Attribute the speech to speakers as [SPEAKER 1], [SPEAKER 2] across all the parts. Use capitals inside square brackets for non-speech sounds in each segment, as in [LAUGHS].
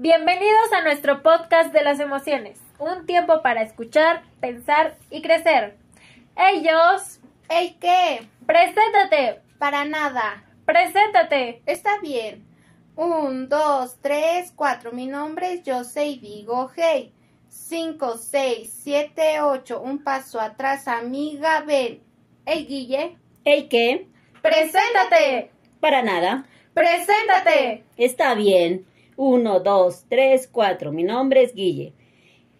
[SPEAKER 1] Bienvenidos a nuestro podcast de las emociones. Un tiempo para escuchar, pensar y crecer. Ellos.
[SPEAKER 2] ¿Ey qué?
[SPEAKER 1] Preséntate.
[SPEAKER 2] Para nada.
[SPEAKER 1] Preséntate.
[SPEAKER 2] Está bien. Un, dos, tres, cuatro. Mi nombre es Jose y digo hey. Cinco, seis, siete, ocho. Un paso atrás, amiga, ven. Ey, Guille.
[SPEAKER 3] ¿Ey qué?
[SPEAKER 1] Preséntate.
[SPEAKER 3] Para nada.
[SPEAKER 1] Preséntate.
[SPEAKER 3] Está bien. Uno, dos, tres, cuatro. Mi nombre es Guille.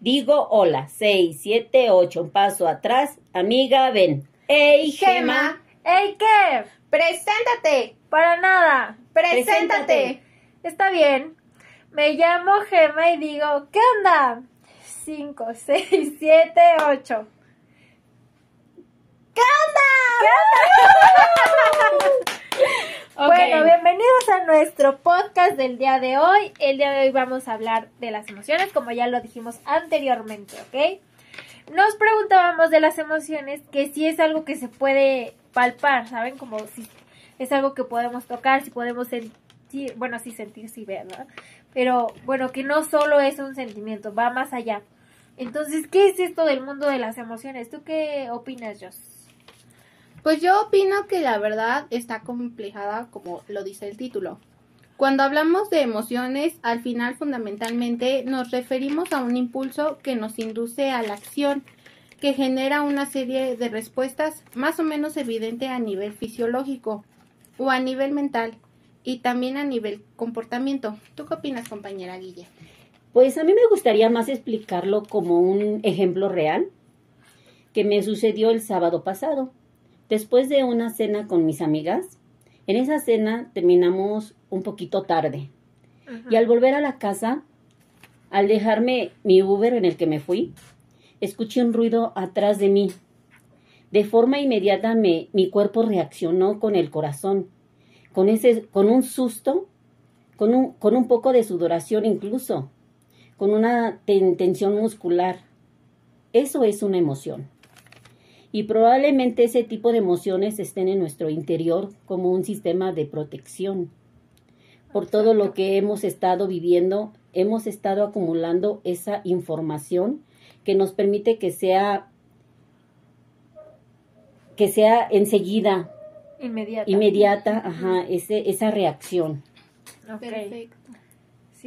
[SPEAKER 3] Digo hola. Seis, siete, ocho. Un paso atrás. Amiga, ven. ¡Ey, Gema!
[SPEAKER 1] ¿Ey qué?
[SPEAKER 2] Preséntate.
[SPEAKER 1] Para nada.
[SPEAKER 2] Preséntate.
[SPEAKER 1] Está bien. Me llamo Gema y digo, ¿qué onda? Cinco, seis, [LAUGHS] siete, ocho.
[SPEAKER 2] ¿Qué [LAUGHS]
[SPEAKER 1] Bueno, bienvenidos a nuestro podcast del día de hoy. El día de hoy vamos a hablar de las emociones, como ya lo dijimos anteriormente, ¿ok? Nos preguntábamos de las emociones que si es algo que se puede palpar, ¿saben? Como si es algo que podemos tocar, si podemos sentir, bueno, sí sentir, sí ver, ¿verdad? Pero bueno, que no solo es un sentimiento, va más allá. Entonces, ¿qué es esto del mundo de las emociones? ¿Tú qué opinas, Jos?
[SPEAKER 2] Pues yo opino que la verdad está complejada como lo dice el título. Cuando hablamos de emociones, al final fundamentalmente nos referimos a un impulso que nos induce a la acción, que genera una serie de respuestas más o menos evidente a nivel fisiológico o a nivel mental y también a nivel comportamiento. ¿Tú qué opinas, compañera Guille?
[SPEAKER 3] Pues a mí me gustaría más explicarlo como un ejemplo real que me sucedió el sábado pasado. Después de una cena con mis amigas, en esa cena terminamos un poquito tarde. Y al volver a la casa, al dejarme mi Uber en el que me fui, escuché un ruido atrás de mí. De forma inmediata me, mi cuerpo reaccionó con el corazón, con, ese, con un susto, con un, con un poco de sudoración incluso, con una ten- tensión muscular. Eso es una emoción. Y probablemente ese tipo de emociones estén en nuestro interior como un sistema de protección. Por todo lo que hemos estado viviendo, hemos estado acumulando esa información que nos permite que sea que sea enseguida,
[SPEAKER 1] Inmediata.
[SPEAKER 3] inmediata, ajá, ese, esa reacción.
[SPEAKER 2] Perfecto.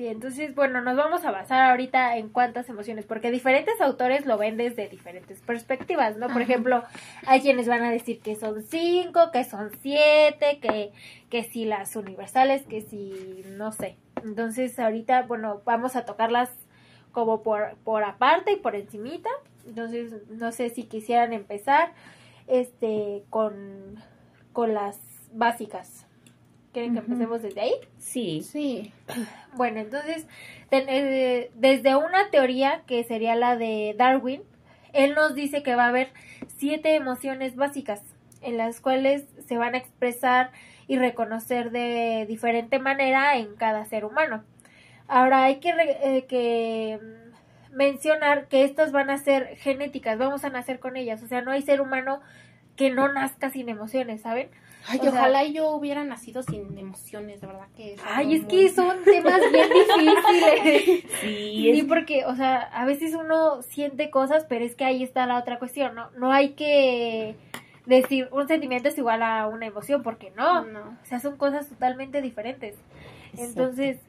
[SPEAKER 1] Sí, entonces, bueno, nos vamos a basar ahorita en cuántas emociones, porque diferentes autores lo ven desde diferentes perspectivas, ¿no? Por
[SPEAKER 2] Ajá.
[SPEAKER 1] ejemplo, hay quienes van a decir que son cinco, que son siete, que, que si las universales, que si, no sé. Entonces, ahorita, bueno, vamos a tocarlas como por, por aparte y por encimita. Entonces, no sé si quisieran empezar, este, con, con las básicas. ¿Quieren que empecemos desde ahí?
[SPEAKER 3] Sí,
[SPEAKER 2] Sí. [CLEARS THROAT]
[SPEAKER 1] Bueno, entonces, eh, desde una teoría que sería la de Darwin, él nos dice que va a haber siete emociones básicas en las cuales se van a expresar y reconocer de diferente manera en cada ser humano. Ahora hay que, re- eh, que mencionar que estas van a ser genéticas, vamos a nacer con ellas, o sea, no hay ser humano que no nazca sin emociones, ¿saben?
[SPEAKER 2] Ay,
[SPEAKER 1] O sea-
[SPEAKER 2] ojalá yo hubiera nacido sin emociones, de verdad que
[SPEAKER 1] Ay, es
[SPEAKER 2] muy-
[SPEAKER 1] que son temas bien difíciles. [LAUGHS]
[SPEAKER 3] sí,
[SPEAKER 1] Sí, porque, o sea, a veces uno siente cosas, pero es que ahí está la otra cuestión, ¿no? No hay que decir un sentimiento es igual a una emoción, porque no.
[SPEAKER 2] No.
[SPEAKER 1] O sea, son cosas totalmente diferentes.
[SPEAKER 3] Exacto.
[SPEAKER 1] Entonces,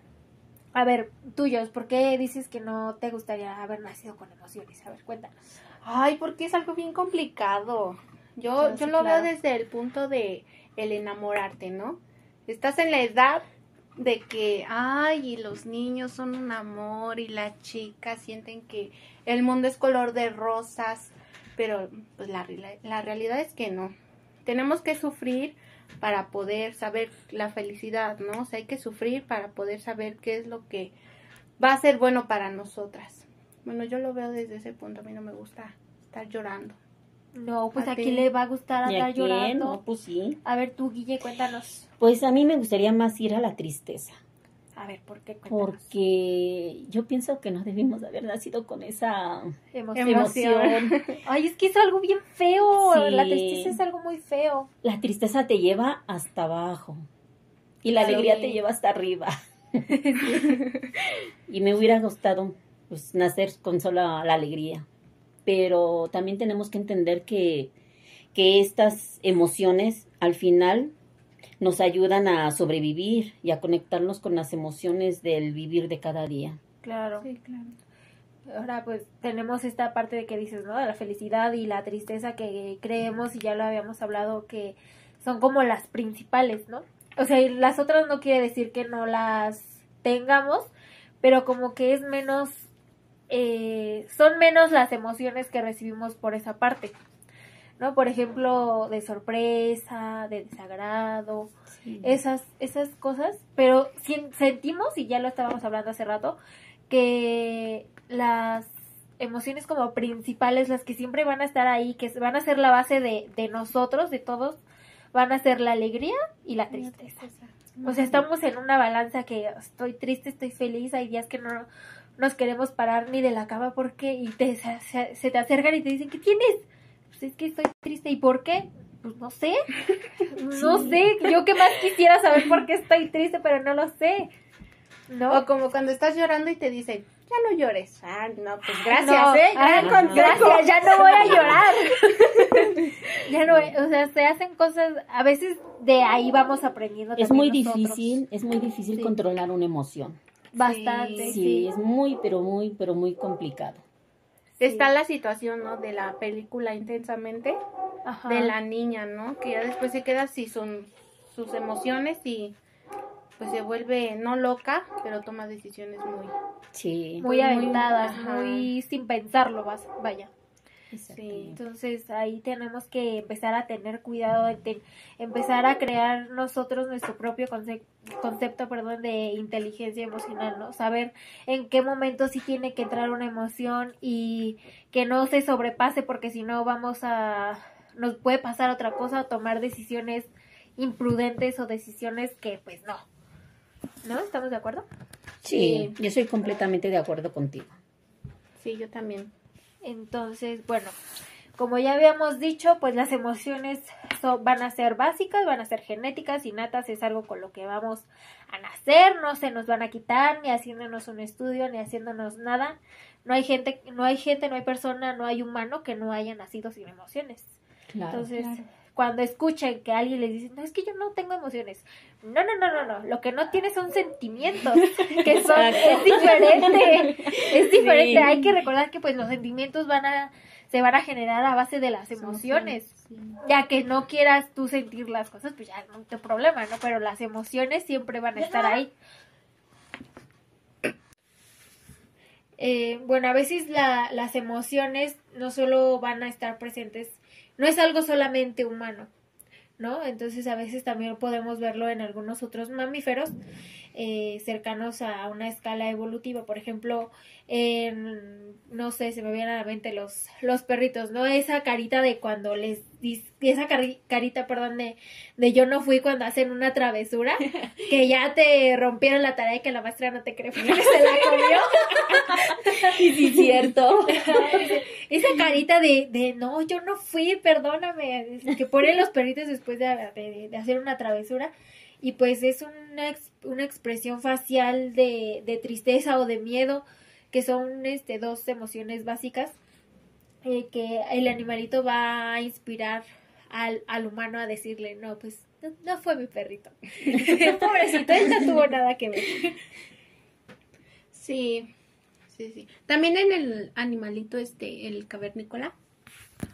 [SPEAKER 1] a ver, tuyos, ¿por qué dices que no te gustaría haber nacido con emociones? A ver, cuéntanos.
[SPEAKER 2] Ay, porque es algo bien complicado. Yo,
[SPEAKER 1] Sí,
[SPEAKER 2] yo lo
[SPEAKER 1] claro.
[SPEAKER 2] veo desde el punto de el enamorarte, ¿no? Estás en la edad de que, ay, y los niños son un amor y las chicas sienten que el mundo es color de rosas, pero pues la, reala- la realidad es que no. Tenemos que sufrir para poder saber la felicidad, ¿no? O sea, hay que sufrir para poder saber qué es lo que va a ser bueno para nosotras. Bueno, yo lo veo desde ese punto, a mí no me gusta estar llorando.
[SPEAKER 1] No, pues
[SPEAKER 2] ¿A
[SPEAKER 1] quién le va a gustar
[SPEAKER 3] ¿Y a
[SPEAKER 1] andar llorando.
[SPEAKER 3] No, pues sí.
[SPEAKER 1] A ver, tú, Guille, cuéntanos.
[SPEAKER 3] Pues a mí me gustaría más ir a la tristeza,
[SPEAKER 1] A ver, ¿por qué? Cuéntanos.
[SPEAKER 3] porque yo pienso que no debimos haber nacido con esa
[SPEAKER 1] Emoción.
[SPEAKER 3] emoción. [LAUGHS]
[SPEAKER 1] Ay, es que es algo bien feo.
[SPEAKER 3] Sí.
[SPEAKER 1] La tristeza es algo muy feo.
[SPEAKER 3] La tristeza te lleva hasta abajo y la alegría te lleva hasta arriba. [LAUGHS] [LAUGHS] y me hubiera gustado pues nacer con sola la alegría. Pero también tenemos que entender que, que estas emociones al final nos ayudan a sobrevivir y a conectarnos con las emociones del vivir de cada día.
[SPEAKER 1] Claro.
[SPEAKER 2] Sí, claro.
[SPEAKER 1] Ahora pues tenemos esta parte de que dices, ¿no? De la felicidad y la tristeza que creemos y ya lo habíamos hablado que son como las principales, ¿no? O sea, y las otras no quiere decir que no las tengamos, pero como que es menos, eh, son menos las emociones que recibimos por esa parte, ¿no? Por ejemplo, de sorpresa, de desagrado, esas, esas cosas, pero sentimos, y ya lo estábamos hablando hace rato, que las emociones como principales, las que siempre van a estar ahí, que van a ser la base de, de nosotros, de todos, van a ser la alegría y la tristeza. O sea, estamos en una balanza que estoy triste, estoy feliz, hay días que no nos queremos parar ni de la cama porque y te, se, te acercan y te dicen, ¿qué tienes? Pues es que estoy triste, ¿y por qué? Pues no sé, [LAUGHS] no sé, yo que más quisiera saber por qué estoy triste, pero no lo sé, ¿no?
[SPEAKER 2] O como cuando estás llorando y te dicen, ya no llores. Ah, no, pues gracias,
[SPEAKER 1] No,
[SPEAKER 2] ¿eh?
[SPEAKER 1] ah,
[SPEAKER 3] no.
[SPEAKER 1] Gracias, ya no [LAUGHS] voy a llorar. [LAUGHS] ya no, o sea, se hacen cosas, a veces de ahí vamos aprendiendo.
[SPEAKER 3] Es muy
[SPEAKER 1] nosotros.
[SPEAKER 3] difícil, es muy difícil
[SPEAKER 1] Sí.
[SPEAKER 3] controlar una emoción.
[SPEAKER 1] Bastante,
[SPEAKER 3] Sí,
[SPEAKER 1] sí.
[SPEAKER 3] es muy, pero muy, pero muy complicado.
[SPEAKER 2] Está la situación, ¿no? De la película Intensamente,
[SPEAKER 1] Ajá.
[SPEAKER 2] de la niña, ¿no? Que ya después se queda sin son sus emociones y pues se vuelve no loca, pero toma decisiones muy...
[SPEAKER 3] Sí,
[SPEAKER 1] muy
[SPEAKER 2] muy-
[SPEAKER 1] aventadas,
[SPEAKER 2] ajá.
[SPEAKER 1] muy sin pensarlo, vas- vaya.
[SPEAKER 3] Exactamente.
[SPEAKER 1] Entonces ahí tenemos que empezar a tener cuidado, de te- empezar a crear nosotros nuestro propio conce- concepto, perdón, de inteligencia emocional, ¿no? Saber en qué momento sí tiene que entrar una emoción y que no se sobrepase porque si no vamos a nos puede pasar otra cosa o tomar decisiones imprudentes o decisiones que pues no. ¿No? ¿Estamos de acuerdo?
[SPEAKER 3] Sí, yo soy completamente de acuerdo contigo.
[SPEAKER 2] Sí, yo también.
[SPEAKER 1] Entonces, bueno, como ya habíamos dicho, pues las emociones son- van a ser básicas, van a ser genéticas, innatas, es algo con lo que vamos a nacer, no se nos van a quitar, ni haciéndonos un estudio, ni haciéndonos nada. No hay gente, no hay gente, no hay persona, no hay humano que no haya nacido sin emociones.
[SPEAKER 3] Claro.
[SPEAKER 1] Entonces,
[SPEAKER 2] claro.
[SPEAKER 1] Cuando escuchen que alguien les dice, no, es que yo no tengo emociones. No, no, no, no, no. Lo que no tiene son sentimientos, [LAUGHS] que son, es diferente. Es diferente.
[SPEAKER 3] Sí.
[SPEAKER 1] Hay que recordar que pues los sentimientos van a, se van a generar a base de las emociones.
[SPEAKER 2] Sí.
[SPEAKER 1] Ya que no quieras tú sentir las cosas, pues ya no te problema, ¿no? Pero las emociones siempre van a estar ahí. Eh, bueno, a veces la- las emociones no solo van a estar presentes, no es algo solamente humano, ¿no? Entonces a veces también podemos verlo en algunos otros mamíferos eh, cercanos a una escala evolutiva. Por ejemplo, en, no sé, se me vienen a la mente los, los perritos, ¿no? Esa carita de cuando les, esa cari- carita, perdón, de, de yo no fui cuando hacen una travesura, [LAUGHS] que ya te rompieron la tarea y que la maestra no te cree porque se la comió. [LAUGHS]
[SPEAKER 3] Sí, sí, cierto. [LAUGHS]
[SPEAKER 1] Esa carita de, de no, yo no fui, perdóname, que ponen los perritos después de, de- de hacer una travesura. Y pues es una, ex- una expresión facial de, de tristeza o de miedo, que son este, dos emociones básicas eh, que el animalito va a inspirar al, al humano a decirle, no, pues no, no fue mi perrito. [LAUGHS] Pobrecito, él no tuvo nada que ver.
[SPEAKER 2] Sí, sí, sí. También en el animalito este, el cavernícola,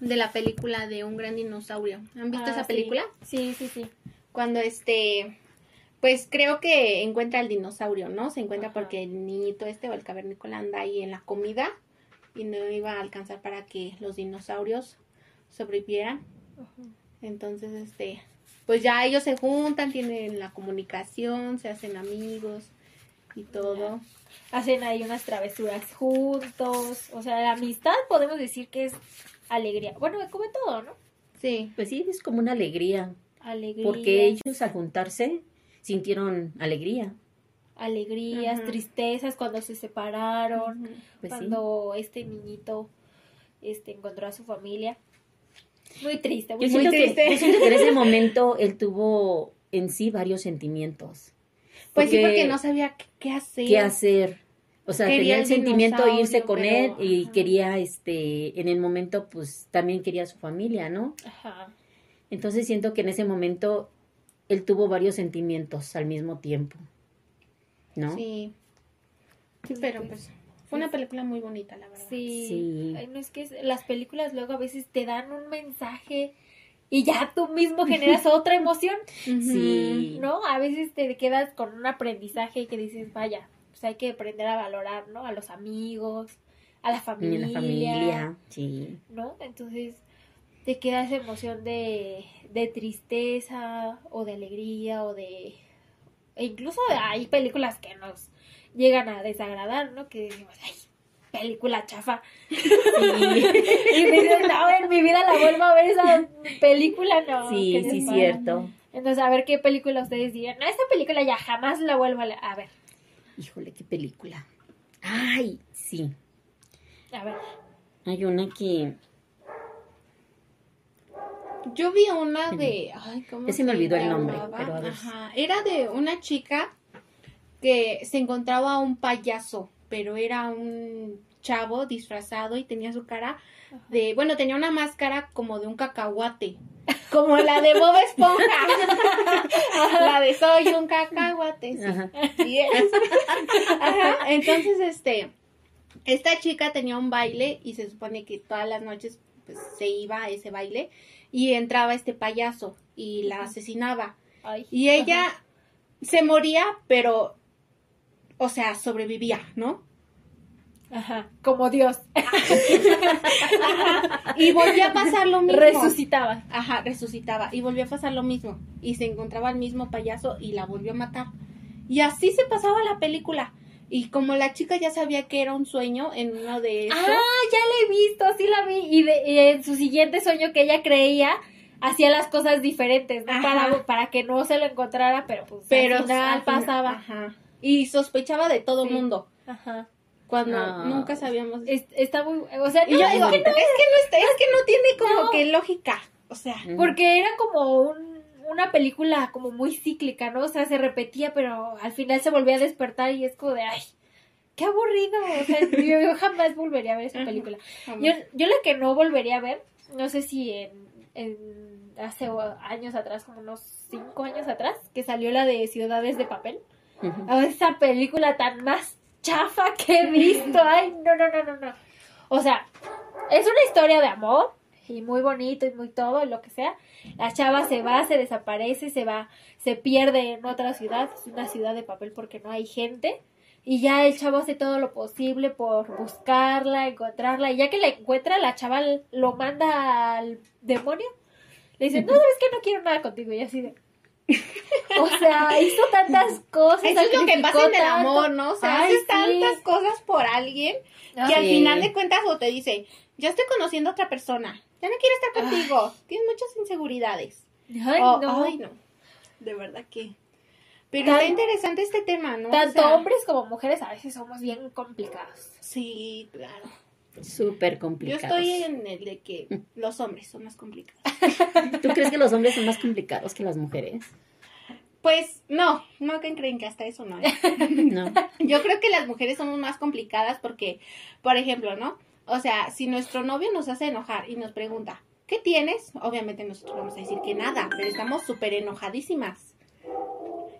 [SPEAKER 2] de la película de un gran dinosaurio. ¿Han visto
[SPEAKER 1] Ah,
[SPEAKER 2] esa
[SPEAKER 1] sí.
[SPEAKER 2] película?
[SPEAKER 1] Sí, sí, sí.
[SPEAKER 2] Cuando este, pues creo que encuentra al dinosaurio, ¿no? Se encuentra
[SPEAKER 1] Ajá.
[SPEAKER 2] porque el niñito este o el cavernícola anda ahí en la comida y no iba a alcanzar para que los dinosaurios sobrevivieran. Entonces, este, pues ya ellos se juntan, tienen la comunicación, se hacen amigos y todo.
[SPEAKER 1] hacen ahí unas travesuras juntos, o sea, la amistad podemos decir que es alegría. Bueno, como todo, ¿no?
[SPEAKER 2] Sí,
[SPEAKER 3] Pues sí, es como una alegría,
[SPEAKER 1] Alegría,
[SPEAKER 3] porque ellos al juntarse sintieron alegría.
[SPEAKER 1] alegrías, tristezas cuando se separaron,
[SPEAKER 3] Pues sí.
[SPEAKER 1] cuando este niñito este encontró a su familia. Muy triste, muy,
[SPEAKER 3] Yo
[SPEAKER 1] muy
[SPEAKER 3] que,
[SPEAKER 1] triste.
[SPEAKER 3] yo siento que en ese [LAUGHS] momento él tuvo en sí varios sentimientos.
[SPEAKER 2] Pues sí, porque no sabía qué- hacer.
[SPEAKER 3] qué hacer. O sea,
[SPEAKER 2] Quería
[SPEAKER 3] tenía el
[SPEAKER 2] el
[SPEAKER 3] sentimiento de irse con
[SPEAKER 2] pero-
[SPEAKER 3] él y
[SPEAKER 2] ajá.
[SPEAKER 3] quería, este, en el momento, pues también quería a su familia, ¿no?
[SPEAKER 1] Ajá.
[SPEAKER 3] Entonces siento que en ese momento él tuvo varios sentimientos al mismo tiempo, ¿no?
[SPEAKER 2] Sí. Pero pues fue una película muy bonita, la verdad.
[SPEAKER 1] Sí.
[SPEAKER 3] Sí.
[SPEAKER 1] Ay, no es que es- las películas luego a veces te dan un mensaje y ya tú mismo generas [LAUGHS] otra emoción.
[SPEAKER 3] Sí.
[SPEAKER 1] ¿no? A veces te quedas con un aprendizaje que dices, vaya, pues hay que aprender a valorar, ¿no? A los amigos, a la familia,
[SPEAKER 3] en la familia, sí.
[SPEAKER 1] ¿no? Entonces te queda esa emoción de, de tristeza o de alegría o de... E incluso hay películas que nos llegan a desagradar, ¿no? Que decimos, ay, película chafa.
[SPEAKER 3] Sí, [LAUGHS]
[SPEAKER 1] Y dices, no, en mi vida la vuelvo a ver esa película, no.
[SPEAKER 3] sí,
[SPEAKER 1] ¿qué les
[SPEAKER 3] sí, cierto.
[SPEAKER 1] Entonces, a ver qué película ustedes dirían. No, esta película ya jamás la vuelvo a ver.
[SPEAKER 3] Híjole, qué película. Ay, sí.
[SPEAKER 1] A ver.
[SPEAKER 3] Hay una que
[SPEAKER 2] Yo vi una de. Ay, ¿cómo
[SPEAKER 3] Ya se me olvidó el nombre, pero a ver.
[SPEAKER 2] Ajá. Era de una chica que se encontraba un payaso, pero era un chavo disfrazado y tenía su cara de. Bueno, tenía una máscara como de un cacahuate. Como la de Bob Esponja. [LAUGHS] la de soy un cacahuate. Sí.
[SPEAKER 3] Ajá.
[SPEAKER 2] Ajá, Entonces, este, esta chica tenía un baile y se supone que todas las noches pues, se iba a ese baile y entraba este payaso y la asesinaba.
[SPEAKER 1] Ay.
[SPEAKER 2] Y ella se moría, pero, o sea, sobrevivía, ¿no?
[SPEAKER 1] Ajá. Como Dios. [LAUGHS]
[SPEAKER 2] Y volvía a pasar lo mismo.
[SPEAKER 1] Resucitaba.
[SPEAKER 2] Ajá, resucitaba. Y volvió a pasar lo mismo. Y se encontraba el mismo payaso y la volvió a matar. Y así se pasaba la película. Y como la chica ya sabía que era un sueño en uno de estos,
[SPEAKER 1] Ah, ya la he visto, sí la vi. Y, de- y en su siguiente sueño que ella creía, hacía las cosas diferentes, ¿no? Para, para que no se lo encontrara, pero pues
[SPEAKER 2] pero
[SPEAKER 1] al final
[SPEAKER 2] al final-
[SPEAKER 1] pasaba.
[SPEAKER 2] Ajá. Y sospechaba de todo el
[SPEAKER 1] Sí.
[SPEAKER 2] mundo.
[SPEAKER 1] Ajá.
[SPEAKER 2] Cuando nunca sabíamos.
[SPEAKER 1] Es- está muy... O sea, no,
[SPEAKER 2] yo
[SPEAKER 1] es
[SPEAKER 2] digo,
[SPEAKER 1] que
[SPEAKER 2] es que no está, es que no tiene como
[SPEAKER 1] No.
[SPEAKER 2] que lógica. O sea,
[SPEAKER 1] Porque era como un- una película como muy cíclica, ¿no? O sea, se repetía, pero al final se volvía a despertar y es como de, ay, qué aburrido. O sea, yo, [LAUGHS] yo jamás volvería a ver esa película. Yo, yo la que no volvería a ver, no sé si en, en hace años atrás, como unos cinco años atrás, que salió la de Ciudades de Papel. Esa película tan más chafa que he visto. [LAUGHS] Ay, no, no, no, no, no. O sea, es una historia de amor y muy bonito y muy todo, y lo que sea. La chava se va, se desaparece, se va, se pierde en otra ciudad, es una ciudad de papel porque no hay gente. Y ya el chavo hace todo lo posible por buscarla, encontrarla. Y ya que la encuentra, la chava lo manda al demonio. Le dice, no, [LAUGHS] sabes que no quiero nada contigo. Y así de... O sea, hizo tantas cosas.
[SPEAKER 2] Eso es lo que pasa en el amor, ¿no? O sea,
[SPEAKER 1] Ay,
[SPEAKER 2] haces
[SPEAKER 1] sí.
[SPEAKER 2] tantas cosas por alguien que al final de cuentas o te dice, ya estoy conociendo a otra persona, ya no quiero estar contigo, tienes muchas inseguridades.
[SPEAKER 1] Ay,
[SPEAKER 2] O-
[SPEAKER 1] no.
[SPEAKER 2] ay, no. De verdad que. Pero
[SPEAKER 1] Tan-
[SPEAKER 2] está interesante este tema, ¿no? O
[SPEAKER 1] Tanto
[SPEAKER 2] sea,
[SPEAKER 1] hombres como mujeres a veces somos bien complicados.
[SPEAKER 2] Sí, claro.
[SPEAKER 3] Súper
[SPEAKER 2] Yo
[SPEAKER 3] complicado.
[SPEAKER 2] estoy en el de que [LAUGHS] los hombres son más complicados.
[SPEAKER 3] ¿Tú crees que los hombres son más complicados que las mujeres?
[SPEAKER 2] Pues no, no que creen que hasta eso no. [LAUGHS]
[SPEAKER 3] No. [LAUGHS]
[SPEAKER 2] Yo creo que las mujeres somos más complicadas porque, por ejemplo, ¿no? O sea, si nuestro novio nos hace enojar y nos pregunta, ¿qué tienes? Obviamente nosotros vamos a decir que nada, pero estamos súper enojadísimas.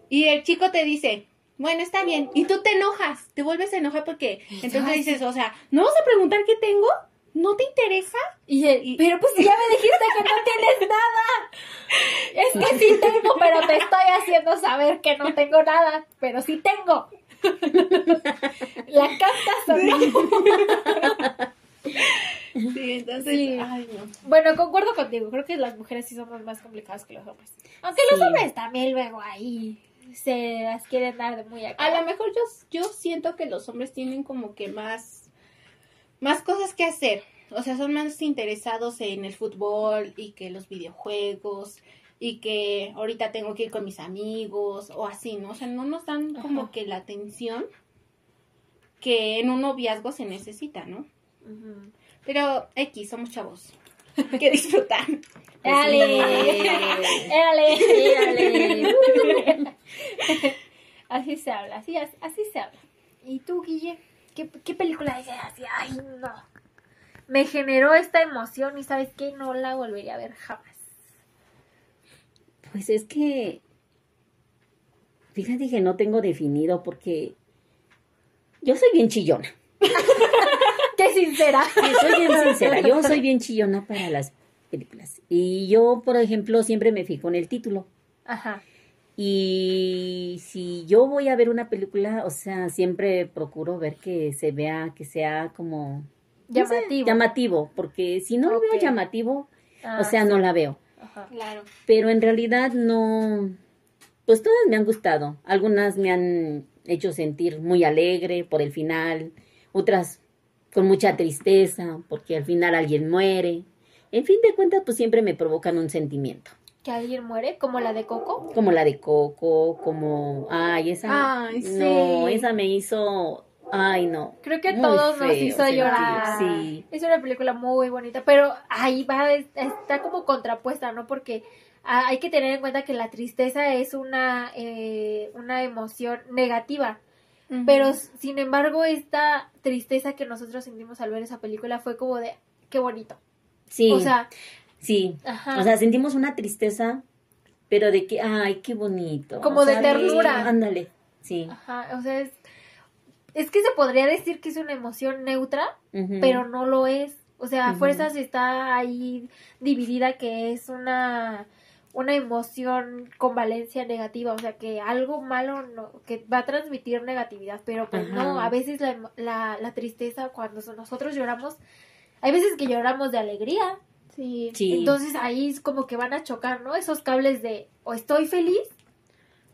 [SPEAKER 2] Y el chico te dice, bueno, está bien, y tú te enojas, te vuelves a enojar porque entonces dices, o sea, ¿no vas a preguntar qué tengo? ¿No te interesa?
[SPEAKER 1] Y, él, pero pues ya me dijiste que no tienes nada. Es que sí tengo, pero te estoy haciendo saber que no tengo nada. Pero sí tengo. La captas o no?
[SPEAKER 2] Sí, entonces,
[SPEAKER 1] Sí.
[SPEAKER 2] ay, no.
[SPEAKER 1] Bueno, concuerdo contigo. Creo que las mujeres sí somos más complicadas que los hombres. Aunque los hombres también luego ahí se las quieren dar de muy acá.
[SPEAKER 2] A lo mejor yo, yo siento que los hombres tienen como que más, más cosas que hacer. O sea, son más interesados en el fútbol y que los videojuegos y que ahorita tengo que ir con mis amigos o así, ¿no? O sea, no nos dan como
[SPEAKER 1] Ajá.
[SPEAKER 2] que la atención que en un noviazgo se necesita, ¿no? Pero X, somos chavos. Hay [LAUGHS] que disfrutar.
[SPEAKER 1] Dale. Dale.
[SPEAKER 3] Dale. [LAUGHS]
[SPEAKER 1] Así se habla, así, así se habla. ¿Y tú, Guille? ¿qué, qué película es así? Ay, no. Me generó esta emoción y ¿sabes qué? No la volvería a ver jamás.
[SPEAKER 3] Pues es que, fíjate que no tengo definido porque yo soy bien chillona. [LAUGHS]
[SPEAKER 1] ¡Qué sincera!
[SPEAKER 3] Sí, soy bien sincera, yo soy bien chillona para las películas. Y yo, por ejemplo, siempre me fijo en el título.
[SPEAKER 1] Ajá.
[SPEAKER 3] Y si yo voy a ver una película, o sea, siempre procuro ver que se vea, que sea como no sé,
[SPEAKER 1] Llamativo.
[SPEAKER 3] llamativo, porque si no lo veo llamativo,
[SPEAKER 1] Ah,
[SPEAKER 3] o sea, no la veo.
[SPEAKER 1] Ajá.
[SPEAKER 2] Claro.
[SPEAKER 3] Pero en realidad no, pues todas me han gustado. Algunas me han hecho sentir muy alegre por el final, otras con mucha tristeza porque al final alguien muere. En fin de cuentas, pues siempre me provocan un sentimiento.
[SPEAKER 1] ¿Que alguien muere? ¿Como la de Coco?
[SPEAKER 3] Como la de Coco, como, ay, esa,
[SPEAKER 2] Ay,
[SPEAKER 3] no,
[SPEAKER 2] sí.
[SPEAKER 3] esa me hizo, ay, no.
[SPEAKER 1] Creo que a todos nos hizo llorar.
[SPEAKER 3] Sí,
[SPEAKER 1] Es una película muy bonita, pero ahí va, es- está como contrapuesta, ¿no? Porque hay que tener en cuenta que la tristeza es una, eh, una emoción negativa. Pero sin embargo, esta tristeza que nosotros sentimos al ver esa película fue como de qué bonito.
[SPEAKER 3] sí,
[SPEAKER 1] O sea,
[SPEAKER 3] sí.
[SPEAKER 1] ajá.
[SPEAKER 3] O sea, sentimos una tristeza, pero de que, ay, qué bonito.
[SPEAKER 1] Como
[SPEAKER 3] O
[SPEAKER 1] de
[SPEAKER 3] sea,
[SPEAKER 1] ternura.
[SPEAKER 3] Ándale, sí.
[SPEAKER 1] ajá, o sea, es, es que se podría decir que es una emoción neutra, pero no lo es. O sea, a fuerzas está ahí dividida que es una, una emoción con valencia negativa, o sea, que algo malo no, que va a transmitir negatividad, pero pues
[SPEAKER 3] Ajá.
[SPEAKER 1] no, a veces la, emo- la, la tristeza cuando so- nosotros lloramos, hay veces que lloramos de alegría,
[SPEAKER 2] Sí.
[SPEAKER 3] Sí.
[SPEAKER 1] entonces ahí es como que van a chocar, ¿no? Esos cables de o estoy feliz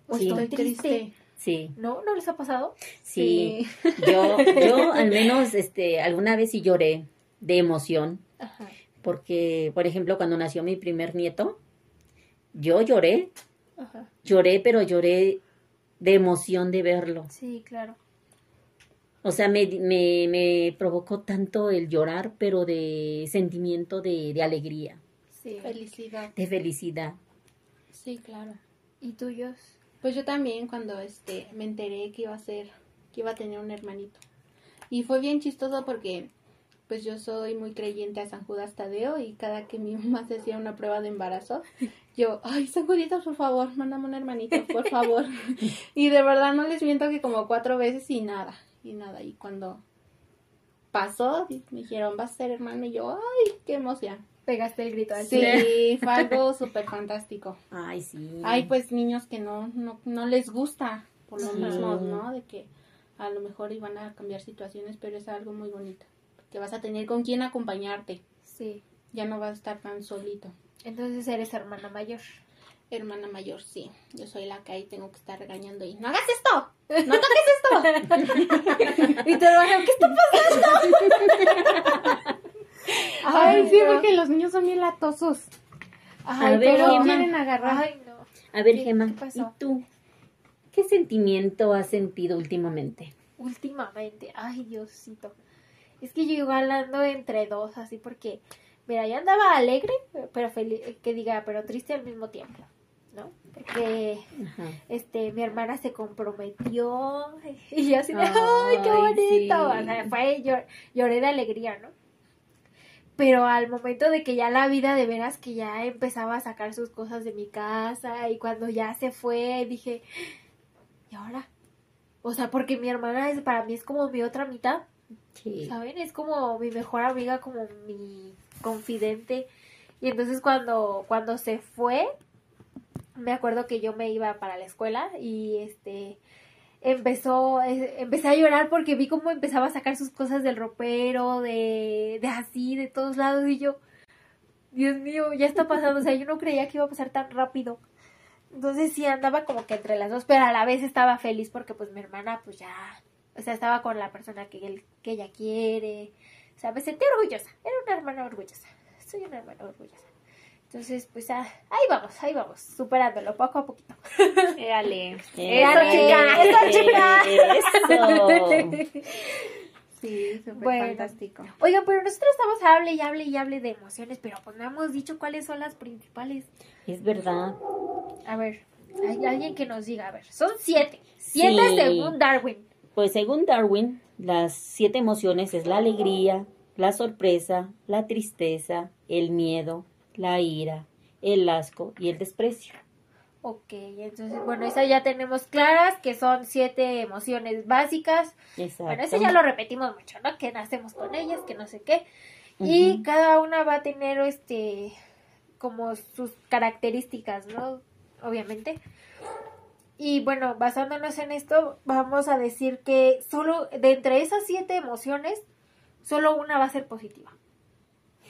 [SPEAKER 1] o
[SPEAKER 3] Sí.
[SPEAKER 1] estoy triste.
[SPEAKER 2] triste.
[SPEAKER 3] Sí,
[SPEAKER 1] ¿No? ¿No les ha pasado?
[SPEAKER 3] sí. Yo, yo al menos, este, alguna vez sí lloré de emoción,
[SPEAKER 1] Ajá.
[SPEAKER 3] porque, por ejemplo, cuando nació mi primer nieto, yo lloré,
[SPEAKER 1] Ajá.
[SPEAKER 3] lloré, pero lloré de emoción de verlo.
[SPEAKER 1] Sí, claro.
[SPEAKER 3] O sea, me, me, me provocó tanto el llorar, pero de sentimiento de, de alegría,
[SPEAKER 1] Sí.
[SPEAKER 2] Felicidad.
[SPEAKER 3] de felicidad.
[SPEAKER 2] Sí, claro.
[SPEAKER 1] ¿Y tuyos?
[SPEAKER 2] Pues yo también cuando este me enteré que iba a ser, que iba a tener un hermanito. Y fue bien chistoso porque pues yo soy muy creyente a San Judas Tadeo y cada que mi mamá se hacía una prueba de embarazo, yo, ay, San Juditas, por favor, mándame un hermanito, por favor. [LAUGHS] y de verdad no les miento que como cuatro veces y nada, y nada. Y cuando pasó, me dijeron, vas a ser hermano y yo, ay, qué emoción.
[SPEAKER 1] Pegaste el grito al cielo.
[SPEAKER 2] Sí, [LAUGHS] fue algo [LAUGHS] súper fantástico.
[SPEAKER 3] Ay, sí.
[SPEAKER 2] Hay pues niños que no, no, no les gusta por lo
[SPEAKER 3] Sí.
[SPEAKER 2] mismo, ¿no? De que a lo mejor iban a cambiar situaciones, pero es algo muy bonito. Que vas a tener con quien acompañarte.
[SPEAKER 1] Sí.
[SPEAKER 2] Ya no vas a estar tan solito.
[SPEAKER 1] Entonces eres hermana mayor.
[SPEAKER 2] Hermana mayor, sí. Yo soy la que ahí tengo que estar regañando y no hagas esto, no [LAUGHS] toques esto.
[SPEAKER 1] Y tu hermana, ¿qué está [LAUGHS]
[SPEAKER 2] Ay,
[SPEAKER 1] Ay,
[SPEAKER 2] sí,
[SPEAKER 1] no.
[SPEAKER 2] porque los niños son bien latosos.
[SPEAKER 1] Ay,
[SPEAKER 3] A ver,
[SPEAKER 1] pero...
[SPEAKER 3] Gemma.
[SPEAKER 2] quieren agarrar.
[SPEAKER 1] Ay, no.
[SPEAKER 3] A ver,
[SPEAKER 1] ¿Qué-
[SPEAKER 3] Gemma,
[SPEAKER 1] qué pasó?
[SPEAKER 3] ¿y tú? ¿Qué sentimiento has sentido últimamente?
[SPEAKER 1] Últimamente, ay, Diosito. Es que yo igual ando entre dos, así porque, mira, ya andaba alegre, pero feliz, que diga, pero triste al mismo tiempo, ¿no? Porque,
[SPEAKER 3] Ajá.
[SPEAKER 1] este, mi hermana se comprometió y yo así de, ¡ay, qué bonito!
[SPEAKER 3] sí.
[SPEAKER 1] O sea, fue, llor- lloré de alegría, ¿no? Pero al momento de que ya la vida de veras que ya empezaba a sacar sus cosas de mi casa y cuando ya se fue, dije, ¿y ahora? O sea, porque mi hermana es, para mí es como mi otra mitad,
[SPEAKER 3] Sí.
[SPEAKER 1] ¿saben? Es como mi mejor amiga, como mi confidente. Y entonces cuando, cuando se fue, me acuerdo que yo me iba para la escuela y este empezó, eh, empecé a llorar porque vi cómo empezaba a sacar sus cosas del ropero, de, de así, de todos lados, y yo, Dios mío, ya está pasando, o sea, yo no creía que iba a pasar tan rápido. Entonces sí andaba como que entre las dos, pero a la vez estaba feliz porque pues mi hermana pues ya, o sea, estaba con la persona que, él, que ella quiere, sea, me sentí orgullosa, era una hermana orgullosa, soy una hermana orgullosa. Entonces, pues ah, ahí vamos, ahí vamos, superándolo poco a poquito. [LAUGHS]
[SPEAKER 2] Éale.
[SPEAKER 1] Eso, chica, eso, chica.
[SPEAKER 3] Eso.
[SPEAKER 2] Sí, súper
[SPEAKER 1] Bueno.
[SPEAKER 2] fantástico.
[SPEAKER 1] Oigan, pero nosotros estamos hable y hable y hable de emociones, pero pues no hemos dicho cuáles son las principales.
[SPEAKER 3] Es verdad.
[SPEAKER 1] A ver, hay alguien que nos diga, a ver, son siete. Siete
[SPEAKER 3] Sí.
[SPEAKER 1] según Darwin.
[SPEAKER 3] Pues según Darwin, las siete emociones es la alegría, la sorpresa, la tristeza, el miedo, la ira, el asco y el desprecio.
[SPEAKER 1] Ok, entonces, bueno, esa ya tenemos claras, que son siete emociones básicas.
[SPEAKER 3] Exacto.
[SPEAKER 1] Bueno, eso ya lo repetimos mucho, ¿no? Que nacemos con ellas, que no sé qué. Y cada una va a tener, este, como sus características, ¿no? Obviamente. Y bueno, basándonos en esto, vamos a decir que solo de entre esas siete emociones, solo una va a ser positiva.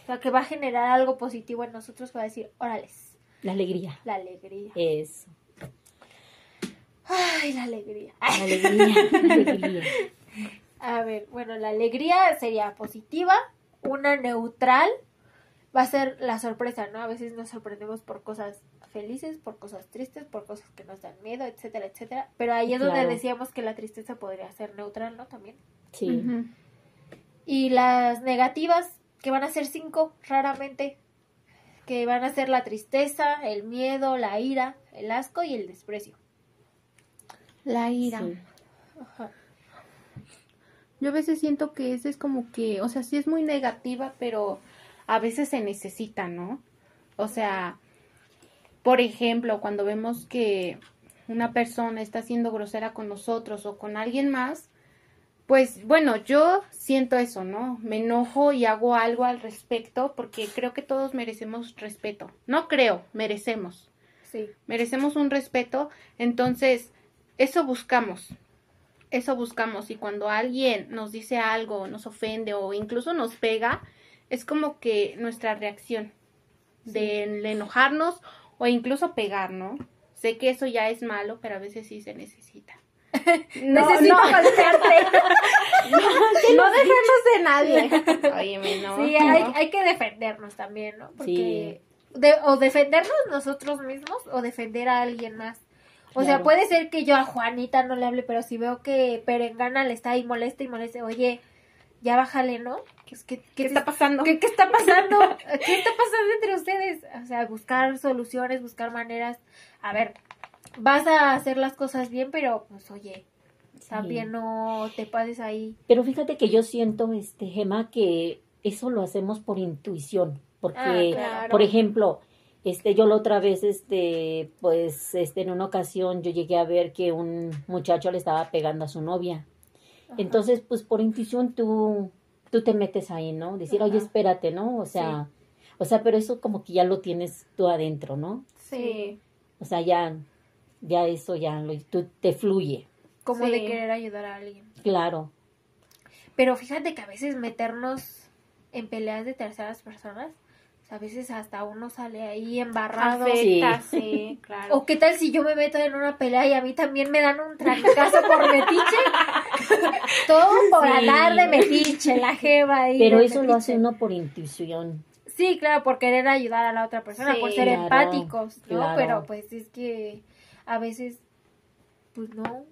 [SPEAKER 1] O sea, que va a generar algo positivo en nosotros, va a decir, órales,
[SPEAKER 3] La alegría.
[SPEAKER 1] la alegría.
[SPEAKER 3] Eso.
[SPEAKER 1] Ay, la alegría.
[SPEAKER 3] La alegría. [LAUGHS] La alegría.
[SPEAKER 1] A ver, bueno, la alegría sería positiva, una neutral va a ser la sorpresa, ¿no? A veces nos sorprendemos por cosas felices, por cosas tristes, por cosas que nos dan miedo, etcétera, etcétera. Pero ahí es donde decíamos que la tristeza podría ser neutral, ¿no? También.
[SPEAKER 3] Sí.
[SPEAKER 1] Y las negativas, que van a ser cinco, raramente, que van a ser la tristeza, el miedo, la ira, el asco y el desprecio.
[SPEAKER 2] La ira.
[SPEAKER 3] Sí.
[SPEAKER 1] Ajá.
[SPEAKER 2] Yo a veces siento que ese es como que, o sea, sí es muy negativa, pero a veces se necesita, ¿no? O sea, por ejemplo, cuando vemos que una persona está siendo grosera con nosotros o con alguien más, pues bueno, yo siento eso, ¿no? Me enojo y hago algo al respecto porque creo que todos merecemos respeto. No creo, merecemos.
[SPEAKER 1] Sí.
[SPEAKER 2] merecemos un respeto, entonces eso buscamos, eso buscamos y cuando alguien nos dice algo, nos ofende o incluso nos pega, es como que nuestra reacción de enojarnos o incluso pegar, ¿no? Sé que eso ya es malo, pero a veces sí se necesita. [LAUGHS] No,
[SPEAKER 1] Necesito
[SPEAKER 2] no,
[SPEAKER 1] golpearte. [LAUGHS]
[SPEAKER 2] no dejarnos de nadie. [LAUGHS] Óyeme, no.
[SPEAKER 1] Sí,
[SPEAKER 2] no.
[SPEAKER 1] hay, hay que defendernos también, ¿no? Porque
[SPEAKER 3] Sí.
[SPEAKER 1] de- o defendernos nosotros mismos o defender a alguien más. O sea, puede ser que yo a Juanita no le hable, pero si veo que Perengana le está ahí molesta y molesta, oye, ya bájale, ¿no? ¿Qué, qué,
[SPEAKER 2] ¿Qué está pasando?
[SPEAKER 1] ¿Qué, qué está pasando? [LAUGHS] ¿Qué está pasando entre ustedes? O sea, buscar soluciones, buscar maneras. A ver, vas a hacer las cosas bien, pero pues oye, también no te pases ahí.
[SPEAKER 3] Pero fíjate que yo siento, este, Gema, que eso lo hacemos por intuición. Porque,
[SPEAKER 1] Ah, claro.
[SPEAKER 3] por ejemplo, este, yo la otra vez, este, pues, este, en una ocasión yo llegué a ver que un muchacho le estaba pegando a su novia.
[SPEAKER 1] Ajá.
[SPEAKER 3] Entonces, pues, por intuición tú, tú te metes ahí, ¿no? Decir, oye, espérate, ¿no? O sea, o sea, pero eso como que ya lo tienes tú adentro, ¿no?
[SPEAKER 2] Sí.
[SPEAKER 3] O sea, ya, ya eso ya lo, tú, te fluye.
[SPEAKER 1] como
[SPEAKER 2] Sí.
[SPEAKER 1] de querer ayudar a alguien.
[SPEAKER 3] Claro.
[SPEAKER 1] Pero fíjate que a veces meternos en peleas de terceras personas, o sea, a veces hasta uno sale ahí embarrado.
[SPEAKER 2] Afecta,
[SPEAKER 3] Sí.
[SPEAKER 2] sí, [LAUGHS] claro.
[SPEAKER 1] O qué tal si yo me meto en una pelea y a mí también me dan un trancazo por [LAUGHS] metiche. [LAUGHS] Todo por
[SPEAKER 3] Sí.
[SPEAKER 1] andar de metiche, la jeva ahí.
[SPEAKER 3] Pero eso lo hace uno por intuición.
[SPEAKER 1] Sí, claro, por querer ayudar a la otra persona,
[SPEAKER 2] Sí,
[SPEAKER 1] por ser
[SPEAKER 3] claro,
[SPEAKER 1] empáticos, ¿no?
[SPEAKER 3] claro.
[SPEAKER 1] Pero pues es que a veces, pues no,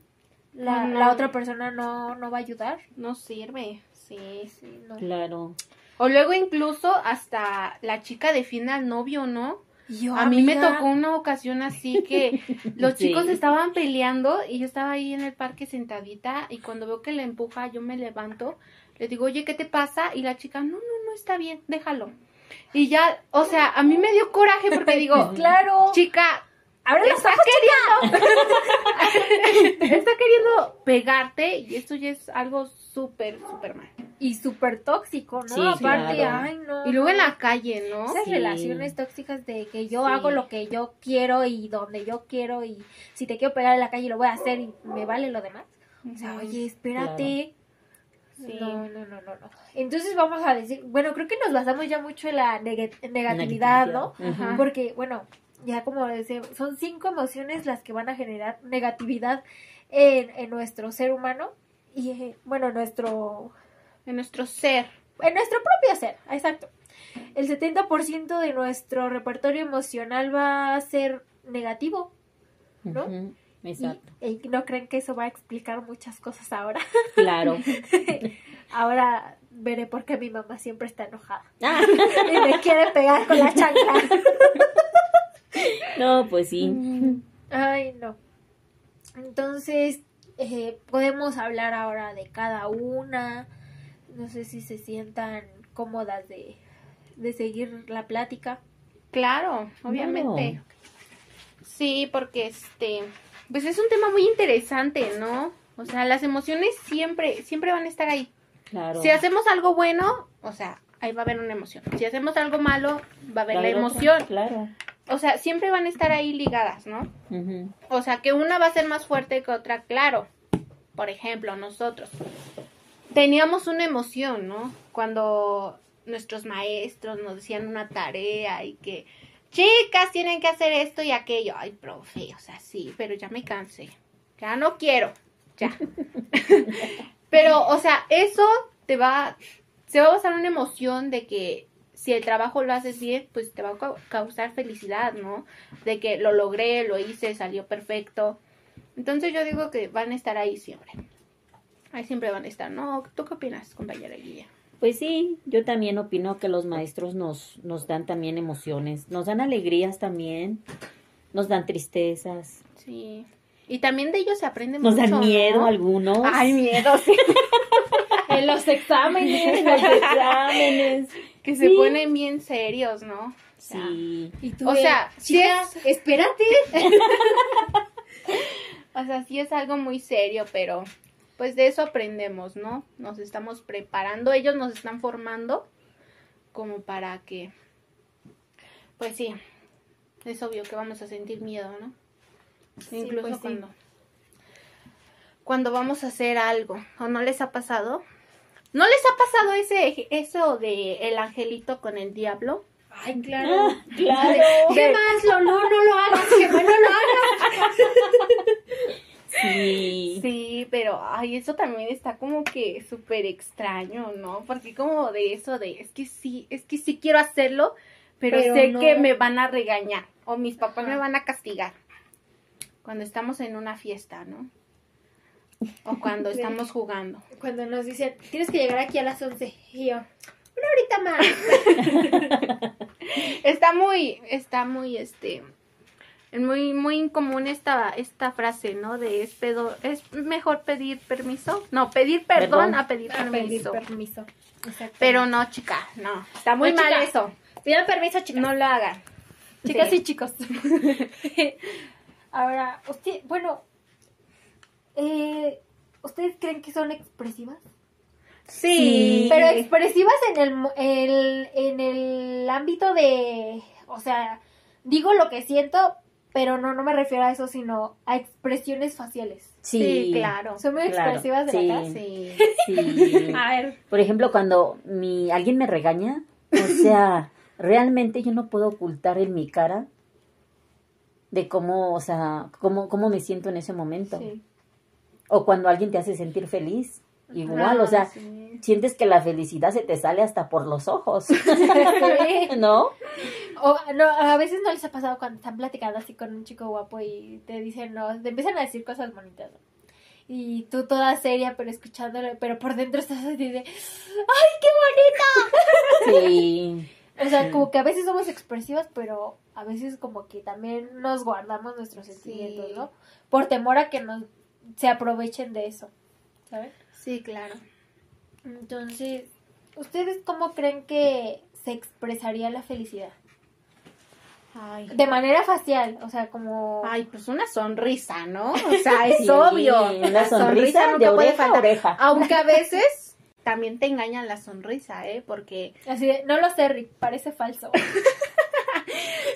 [SPEAKER 1] la,
[SPEAKER 2] No.
[SPEAKER 1] la otra persona no, no va a ayudar.
[SPEAKER 2] No sirve, sí.
[SPEAKER 1] Sí, no.
[SPEAKER 3] Claro.
[SPEAKER 2] O luego incluso hasta la chica defiende al novio, ¿no?
[SPEAKER 1] Yo,
[SPEAKER 2] A mí me tocó una ocasión así que [LAUGHS] los
[SPEAKER 3] Sí.
[SPEAKER 2] chicos estaban peleando y yo estaba ahí en el parque sentadita y cuando veo que le empuja yo me levanto, le digo, oye, ¿qué te pasa? Y la chica, no, no, no, está bien, déjalo. Y ya, o sea, a mí me dio coraje porque digo, [LAUGHS]
[SPEAKER 1] Claro.
[SPEAKER 2] chica,
[SPEAKER 1] los
[SPEAKER 2] está queriendo, [LAUGHS] está queriendo pegarte y esto ya es algo súper, súper mal.
[SPEAKER 1] Y súper tóxico, ¿no?
[SPEAKER 3] Sí,
[SPEAKER 1] Aparte,
[SPEAKER 3] claro.
[SPEAKER 1] ay, no.
[SPEAKER 2] Y luego en la calle, ¿no?
[SPEAKER 1] Esas
[SPEAKER 3] Sí.
[SPEAKER 1] relaciones tóxicas de que yo
[SPEAKER 2] Sí.
[SPEAKER 1] hago lo que yo quiero y donde yo quiero y si te quiero pegar en la calle lo voy a hacer y me vale lo demás. O sea, oye, espérate.
[SPEAKER 2] Sí.
[SPEAKER 1] No, no, no, no, no. Entonces vamos a decir, bueno, creo que nos basamos ya mucho en la neg- negatividad, ¿no?
[SPEAKER 3] Ajá.
[SPEAKER 1] Porque, bueno, ya como decía, son cinco emociones las que van a generar negatividad en, en nuestro ser humano y, eh, bueno, nuestro
[SPEAKER 2] En nuestro ser.
[SPEAKER 1] en nuestro propio ser, exacto. El 70% de nuestro repertorio emocional va a ser negativo. ¿no?
[SPEAKER 3] Exacto.
[SPEAKER 1] y no creen que eso va a explicar muchas cosas ahora. [LAUGHS]
[SPEAKER 3] Claro.
[SPEAKER 1] ahora veré por qué mi mamá siempre está enojada
[SPEAKER 3] Ah, [LAUGHS]
[SPEAKER 1] y me quiere pegar con la chancla.
[SPEAKER 3] no, pues sí.
[SPEAKER 1] Ay, no. Entonces, eh, podemos hablar ahora de cada una. No sé si se sientan cómodas de, de seguir la plática.
[SPEAKER 2] Claro, obviamente. Sí, porque este, pues es un tema muy interesante, ¿no? O sea, las emociones siempre, siempre van a estar ahí.
[SPEAKER 3] Claro.
[SPEAKER 2] Si hacemos algo bueno, o sea, ahí va a haber una emoción. Si hacemos algo malo, va a haber la emoción.
[SPEAKER 3] Claro.
[SPEAKER 2] O sea, siempre van a estar ahí ligadas, ¿no? O sea, que una va a ser más fuerte que otra, claro. Por ejemplo, nosotros teníamos una emoción, ¿no? Cuando nuestros maestros nos decían una tarea y que, chicas, tienen que hacer esto y aquello. Ay, profe, o sea, sí, pero ya me cansé. Ya no quiero, ya. [LAUGHS] pero, o sea, eso te va, se va a basar una emoción de que si el trabajo lo haces bien, pues te va a cau- causar felicidad, ¿no? De que lo logré, lo hice, salió perfecto. Entonces yo digo que van a estar ahí siempre. Ahí siempre van a estar, ¿no? ¿Tú qué opinas, compañera Guilla?
[SPEAKER 3] Pues sí, yo también opino que los maestros nos, nos dan también emociones, nos dan alegrías también, nos dan tristezas,
[SPEAKER 2] Sí. Y también de ellos se aprende
[SPEAKER 3] nos
[SPEAKER 2] mucho,
[SPEAKER 3] dan miedo
[SPEAKER 2] ¿no?
[SPEAKER 3] algunos.
[SPEAKER 2] Ay, miedo, sí. [LAUGHS]
[SPEAKER 1] En los exámenes.
[SPEAKER 3] en los exámenes.
[SPEAKER 2] que se
[SPEAKER 3] Sí.
[SPEAKER 2] ponen bien serios, ¿no? O sea,
[SPEAKER 3] Sí.
[SPEAKER 1] Y tú
[SPEAKER 2] O sea, sí
[SPEAKER 1] chica, espérate. [LAUGHS]
[SPEAKER 2] O sea, sí es algo muy serio, pero pues de eso aprendemos, ¿no? Nos estamos preparando, ellos nos están formando como para que, pues sí, es obvio que vamos a sentir miedo, ¿no?
[SPEAKER 1] Sí,
[SPEAKER 2] Incluso
[SPEAKER 1] pues sí.
[SPEAKER 2] cuando, cuando vamos a hacer algo, ¿o no les ha pasado? ¿No les ha pasado ese eso de el angelito con el diablo?
[SPEAKER 1] Ay, [LAUGHS] claro.
[SPEAKER 3] Claro.
[SPEAKER 1] ¿Qué más? Lo, no, no lo hagas, que no lo hagas. [LAUGHS]
[SPEAKER 3] Sí.
[SPEAKER 2] Sí, pero ay, eso también está como que súper extraño, ¿no? Porque como de eso de, es que sí, es que sí quiero hacerlo, pero,
[SPEAKER 1] Pero
[SPEAKER 2] sé
[SPEAKER 1] no.
[SPEAKER 2] que me van a regañar o mis papás
[SPEAKER 1] Ajá.
[SPEAKER 2] me van a castigar. Cuando estamos en una fiesta, ¿no? O cuando [LAUGHS] estamos jugando.
[SPEAKER 1] Cuando nos dicen, tienes que llegar aquí a las 11. Y yo, una horita más. [LAUGHS]
[SPEAKER 2] Está muy, está muy, este, es muy, muy incomún esta, esta frase, ¿no? De es pedo, es mejor pedir permiso. No, pedir perdón,
[SPEAKER 3] Perdón.
[SPEAKER 2] a pedir
[SPEAKER 1] A pedir
[SPEAKER 2] permiso. Pero no, chica, no. Está muy
[SPEAKER 1] No,
[SPEAKER 2] mal
[SPEAKER 1] chica.
[SPEAKER 2] eso.
[SPEAKER 1] Pidan permiso, chicas.
[SPEAKER 2] No lo hagan.
[SPEAKER 1] Chicas
[SPEAKER 2] Sí.
[SPEAKER 1] y chicos. [LAUGHS] Ahora, usted, bueno, eh, ¿ustedes creen que son expresivas?
[SPEAKER 2] Sí.
[SPEAKER 1] Pero expresivas en el, mo- el- en el ámbito de, o sea, digo lo que siento, pero no, no me refiero a eso, sino a expresiones faciales.
[SPEAKER 2] Sí, claro.
[SPEAKER 1] ¿Son muy
[SPEAKER 3] Claro,
[SPEAKER 1] expresivas de
[SPEAKER 3] sí.
[SPEAKER 1] la cara?
[SPEAKER 2] Sí.
[SPEAKER 3] Sí. [LAUGHS] [LAUGHS]
[SPEAKER 1] A ver,
[SPEAKER 3] Por ejemplo, cuando mi alguien me regaña, o [LAUGHS] sea, realmente yo no puedo ocultar en mi cara de cómo, o sea, cómo, cómo me siento en ese momento.
[SPEAKER 1] sí.
[SPEAKER 3] O cuando alguien te hace sentir feliz, igual,
[SPEAKER 2] Ah,
[SPEAKER 3] o sea,
[SPEAKER 2] sí.
[SPEAKER 3] sientes que la felicidad se te sale hasta por los ojos, [LAUGHS]
[SPEAKER 1] Sí.
[SPEAKER 3] ¿no?
[SPEAKER 1] O, no, a veces no les ha pasado cuando están platicando así con un chico guapo y te dicen, no, te empiezan a decir cosas bonitas. ¿no? Y tú toda seria, pero escuchándolo, pero por dentro estás así de, ¡ay, qué bonita!
[SPEAKER 3] Sí, [LAUGHS]
[SPEAKER 1] O sea,
[SPEAKER 3] Sí.
[SPEAKER 1] como que a veces somos expresivas, pero a veces como que también nos guardamos nuestros sentimientos,
[SPEAKER 2] Sí.
[SPEAKER 1] ¿no? Por temor a que nos se aprovechen de eso, ¿sabes?
[SPEAKER 2] Sí, claro.
[SPEAKER 1] Entonces, ¿ustedes cómo creen que se expresaría la felicidad?
[SPEAKER 2] Ay.
[SPEAKER 1] De manera facial, o sea, como...
[SPEAKER 2] Ay, pues una sonrisa, ¿no? O [LAUGHS] sea, es
[SPEAKER 3] Sí,
[SPEAKER 2] obvio.
[SPEAKER 3] Una sonrisa de
[SPEAKER 2] nunca puede
[SPEAKER 3] oreja a
[SPEAKER 2] faltar.
[SPEAKER 3] oreja.
[SPEAKER 2] Aunque a [LAUGHS] veces también te engañan la sonrisa, ¿eh? Porque
[SPEAKER 1] Así de, no lo sé, Rick, parece falso. [LAUGHS]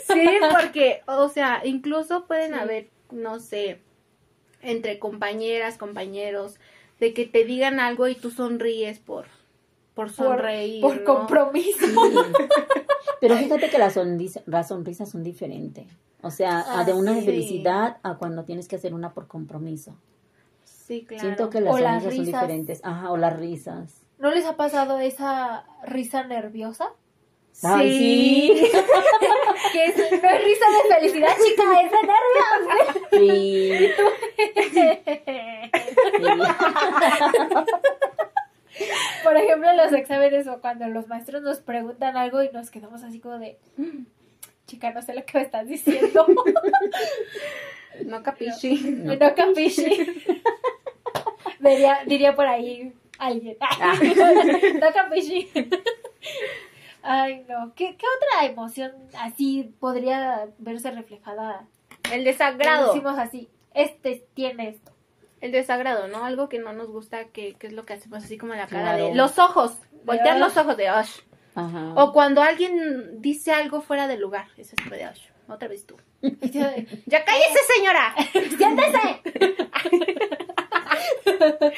[SPEAKER 2] Sí, porque, o sea, incluso pueden
[SPEAKER 1] Sí.
[SPEAKER 2] haber, no sé, entre compañeras, compañeros, de que te digan algo y tú sonríes por, por
[SPEAKER 1] Por,
[SPEAKER 2] sonreír.
[SPEAKER 1] por
[SPEAKER 2] ¿no?
[SPEAKER 1] compromiso.
[SPEAKER 3] Sí. [LAUGHS] Pero fíjate que las sonrisas, las sonrisas son diferentes. O sea, a de una
[SPEAKER 2] Ah, sí.
[SPEAKER 3] felicidad a cuando tienes que hacer una por compromiso.
[SPEAKER 2] Sí, claro.
[SPEAKER 3] Siento que las
[SPEAKER 1] O las
[SPEAKER 3] sonrisas son diferentes. Ajá, o las risas.
[SPEAKER 1] ¿No les ha pasado esa risa nerviosa?
[SPEAKER 3] Ay, sí. [LAUGHS]
[SPEAKER 1] Que es, no es risa de felicidad, chica, es de nervios.
[SPEAKER 3] Sí.
[SPEAKER 1] Por ejemplo, en los exámenes o cuando los maestros nos preguntan algo y nos quedamos así como de, "Mm, chica, no sé lo que me estás diciendo. [LAUGHS]
[SPEAKER 2] No capichi.
[SPEAKER 1] no capisci. diría, diría por ahí alguien.
[SPEAKER 3] Ah. [LAUGHS]
[SPEAKER 1] Toca pichi. Ay, no. ¿Qué, ¿Qué otra emoción así podría verse reflejada?
[SPEAKER 2] El desagrado.
[SPEAKER 1] Decimos así, este tiene esto.
[SPEAKER 2] El desagrado, ¿no? Algo que no nos gusta, que, que es lo que hacemos así como la cara
[SPEAKER 3] Claro.
[SPEAKER 2] de los ojos. Voltear los ojos de Osh.
[SPEAKER 3] Ajá.
[SPEAKER 2] O cuando alguien dice algo fuera de lugar. Eso es de Osh. Otra vez tú. [LAUGHS] ¡Ya cállese, señora! [LAUGHS]
[SPEAKER 1] ¡Siéntese! [LAUGHS]